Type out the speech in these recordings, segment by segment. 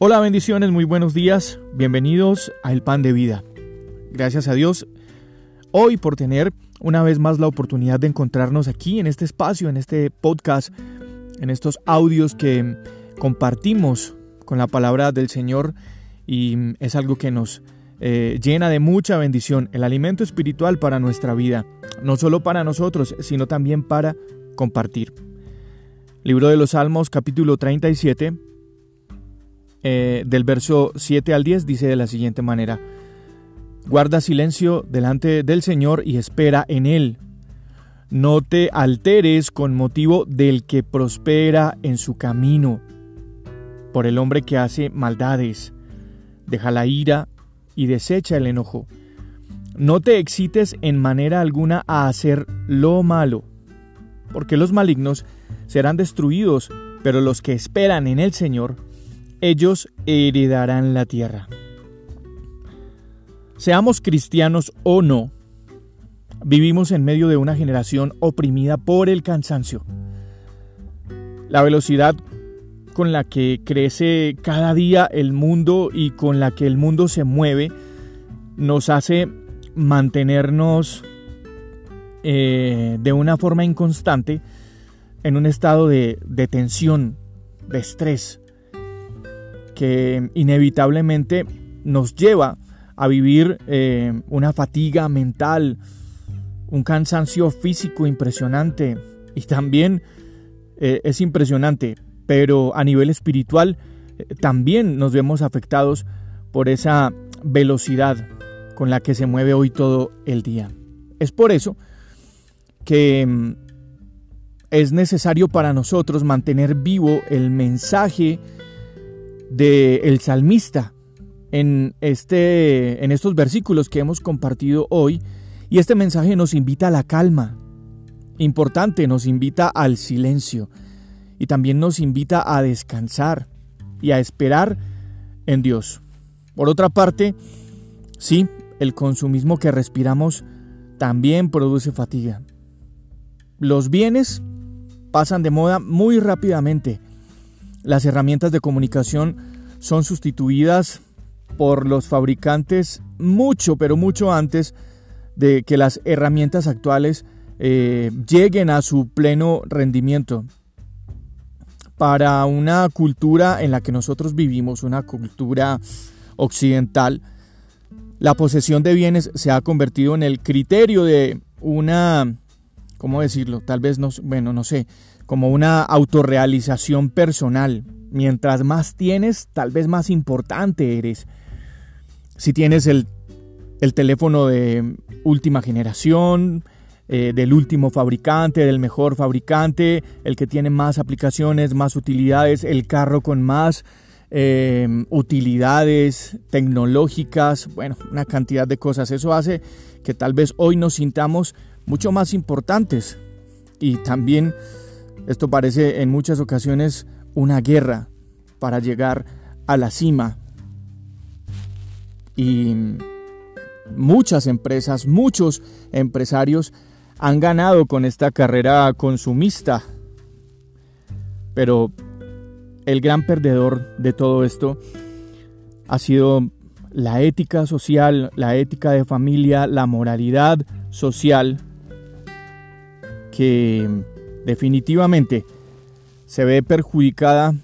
Hola, bendiciones, muy buenos días. Bienvenidos a El Pan de Vida. Gracias a Dios hoy por tener una vez más la oportunidad de encontrarnos aquí en este espacio, en este podcast, en estos audios que compartimos con la palabra del Señor y es algo que nos eh, llena de mucha bendición, el alimento espiritual para nuestra vida, no solo para nosotros, sino también para compartir. Libro de los Salmos capítulo 37 eh, del verso 7 al 10 dice de la siguiente manera, Guarda silencio delante del Señor y espera en Él. No te alteres con motivo del que prospera en su camino, por el hombre que hace maldades. Deja la ira y desecha el enojo. No te excites en manera alguna a hacer lo malo, porque los malignos serán destruidos, pero los que esperan en el Señor ellos heredarán la tierra. Seamos cristianos o no, vivimos en medio de una generación oprimida por el cansancio. La velocidad con la que crece cada día el mundo y con la que el mundo se mueve nos hace mantenernos eh, de una forma inconstante en un estado de, de tensión, de estrés, que inevitablemente nos lleva a vivir eh, una fatiga mental, un cansancio físico impresionante y también eh, es impresionante, pero a nivel espiritual eh, también nos vemos afectados por esa velocidad con la que se mueve hoy todo el día. Es por eso que mm, es necesario para nosotros mantener vivo el mensaje del el salmista en, este, en estos versículos que hemos compartido hoy. Y este mensaje nos invita a la calma. Importante, nos invita al silencio. Y también nos invita a descansar y a esperar en Dios. Por otra parte, sí, el consumismo que respiramos también produce fatiga. Los bienes pasan de moda muy rápidamente las herramientas de comunicación son sustituidas por los fabricantes mucho, pero mucho antes de que las herramientas actuales eh, lleguen a su pleno rendimiento. Para una cultura en la que nosotros vivimos, una cultura occidental, la posesión de bienes se ha convertido en el criterio de una, ¿cómo decirlo? Tal vez no, bueno, no sé, como una autorrealización personal. Mientras más tienes, tal vez más importante eres. Si tienes el, teléfono de última generación, eh, del último fabricante, del mejor fabricante, el que tiene más aplicaciones, más utilidades, el carro con más eh, utilidades tecnológicas, bueno, una cantidad de cosas. Eso hace que tal vez hoy nos sintamos mucho más importantes y también esto parece en muchas ocasiones una guerra para llegar a la cima. Y muchas empresas, muchos empresarios han ganado con esta carrera consumista. Pero el gran perdedor de todo esto ha sido la ética social, la ética de familia, la moralidad social que definitivamente se ve perjudicada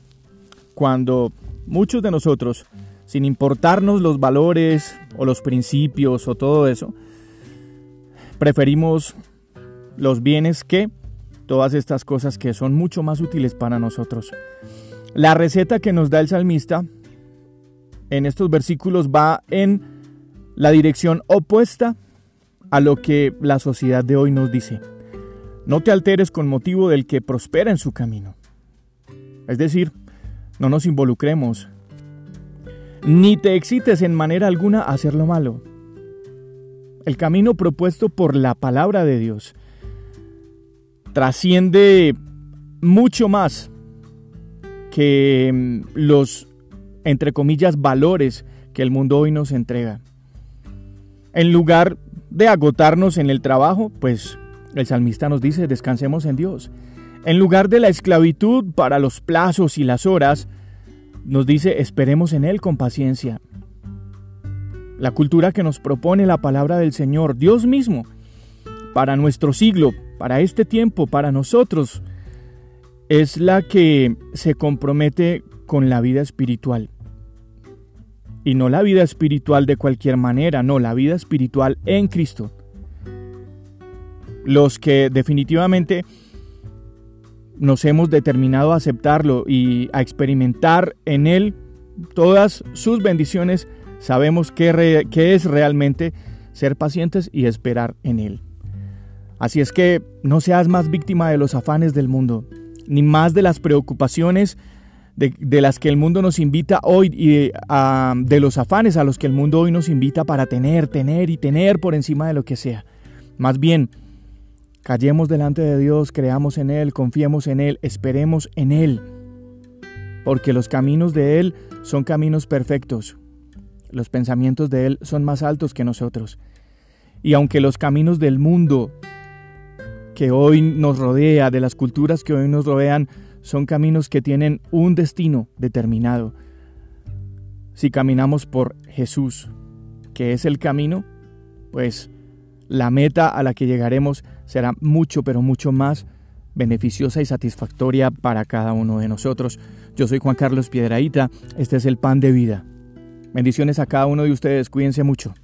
cuando muchos de nosotros, sin importarnos los valores o los principios o todo eso, preferimos los bienes que todas estas cosas que son mucho más útiles para nosotros. La receta que nos da el salmista en estos versículos va en la dirección opuesta a lo que la sociedad de hoy nos dice. No te alteres con motivo del que prospera en su camino. Es decir, no nos involucremos, ni te excites en manera alguna a hacer lo malo. El camino propuesto por la palabra de Dios trasciende mucho más que mm, los, entre comillas, valores que el mundo hoy nos entrega. En lugar de agotarnos en el trabajo, pues el salmista nos dice, descansemos en Dios. En lugar de la esclavitud para los plazos y las horas, nos dice esperemos en Él con paciencia. La cultura que nos propone la palabra del Señor, Dios mismo, para nuestro siglo, para este tiempo, para nosotros, es la que se compromete con la vida espiritual. Y no la vida espiritual de cualquier manera, no, la vida espiritual en Cristo. Los que definitivamente nos hemos determinado a aceptarlo y a experimentar en Él todas sus bendiciones, sabemos que, es realmente ser pacientes y esperar en Él. Así es que no seas más víctima de los afanes del mundo, ni más de las preocupaciones de, las que el mundo nos invita hoy y de los afanes a los que el mundo hoy nos invita para tener, tener y tener por encima de lo que sea. Más bien, callemos delante de Dios, creamos en Él, confiemos en Él, esperemos en Él, porque los caminos de Él son caminos perfectos, los pensamientos de Él son más altos que nosotros. Y aunque los caminos del mundo que hoy nos rodea, de las culturas que hoy nos rodean, son caminos que tienen un destino determinado. Si caminamos por Jesús, que es el camino, pues la meta a la que llegaremos será mucho, pero mucho más beneficiosa y satisfactoria para cada uno de nosotros. Yo soy Juan Carlos Piedraíta, este es el pan de vida. Bendiciones a cada uno de ustedes, cuídense mucho.